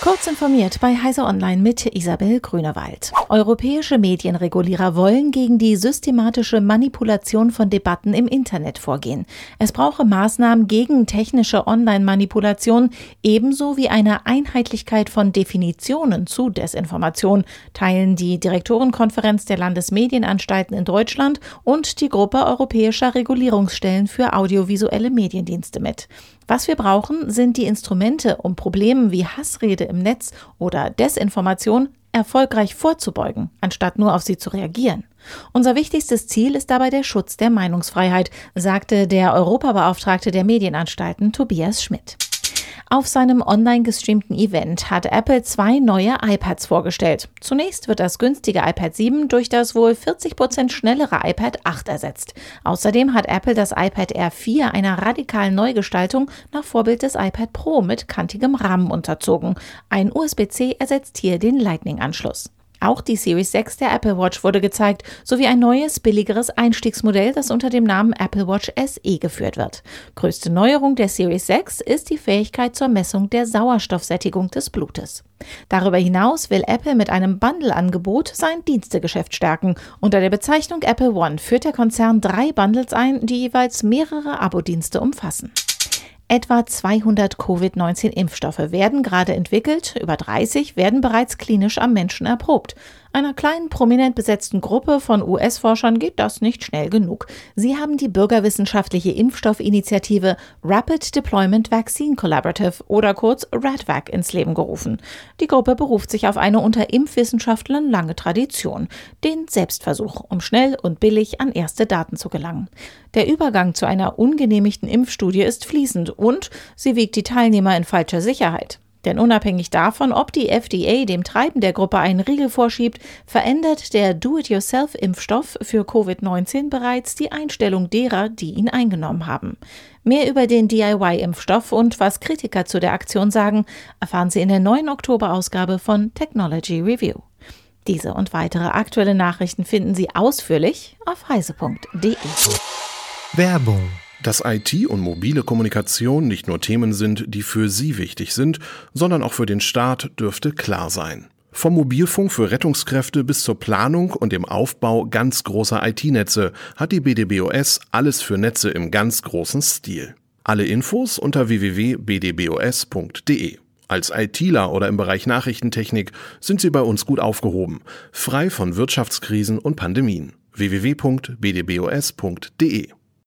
Kurz informiert bei Heise Online mit Isabel Grünewald. Europäische Medienregulierer wollen gegen die systematische Manipulation von Debatten im Internet vorgehen. Es brauche Maßnahmen gegen technische Online-Manipulation ebenso wie eine Einheitlichkeit von Definitionen zu Desinformation, teilen die Direktorenkonferenz der Landesmedienanstalten in Deutschland und die Gruppe europäischer Regulierungsstellen für audiovisuelle Mediendienste mit. Was wir brauchen, sind die Instrumente, um Problemen wie Hassrede im Netz oder Desinformation erfolgreich vorzubeugen, anstatt nur auf sie zu reagieren. Unser wichtigstes Ziel ist dabei der Schutz der Meinungsfreiheit, sagte der Europabeauftragte der Medienanstalten Tobias Schmidt. Auf seinem online gestreamten Event hat Apple zwei neue iPads vorgestellt. Zunächst wird das günstige iPad 7 durch das wohl 40 Prozent schnellere iPad 8 ersetzt. Außerdem hat Apple das iPad Air 4 einer radikalen Neugestaltung nach Vorbild des iPad Pro mit kantigem Rahmen unterzogen. Ein USB-C ersetzt hier den Lightning-Anschluss. Auch die Series 6 der Apple Watch wurde gezeigt, sowie ein neues, billigeres Einstiegsmodell, das unter dem Namen Apple Watch SE geführt wird. Größte Neuerung der Series 6 ist die Fähigkeit zur Messung der Sauerstoffsättigung des Blutes. Darüber hinaus will Apple mit einem Bundle-Angebot sein Dienstegeschäft stärken. Unter der Bezeichnung Apple One führt der Konzern drei Bundles ein, die jeweils mehrere Abo-Dienste umfassen. Etwa 200 Covid-19-Impfstoffe werden gerade entwickelt, über 30 werden bereits klinisch am Menschen erprobt. Einer kleinen prominent besetzten Gruppe von US-Forschern geht das nicht schnell genug. Sie haben die bürgerwissenschaftliche Impfstoffinitiative Rapid Deployment Vaccine Collaborative oder kurz RADVAC ins Leben gerufen. Die Gruppe beruft sich auf eine unter Impfwissenschaftlern lange Tradition, den Selbstversuch, um schnell und billig an erste Daten zu gelangen. Der Übergang zu einer ungenehmigten Impfstudie ist fließend und sie wiegt die Teilnehmer in falscher Sicherheit. Denn unabhängig davon, ob die FDA dem Treiben der Gruppe einen Riegel vorschiebt, verändert der Do-it-yourself-Impfstoff für Covid-19 bereits die Einstellung derer, die ihn eingenommen haben. Mehr über den DIY-Impfstoff und was Kritiker zu der Aktion sagen, erfahren Sie in der neuen Oktoberausgabe von Technology Review. Diese und weitere aktuelle Nachrichten finden Sie ausführlich auf heise.de. Werbung dass IT und mobile Kommunikation nicht nur Themen sind, die für Sie wichtig sind, sondern auch für den Staat, dürfte klar sein. Vom Mobilfunk für Rettungskräfte bis zur Planung und dem Aufbau ganz großer IT-Netze hat die BDBOS alles für Netze im ganz großen Stil. Alle Infos unter www.bdbos.de. Als ITler oder im Bereich Nachrichtentechnik sind Sie bei uns gut aufgehoben, frei von Wirtschaftskrisen und Pandemien. www.bdbos.de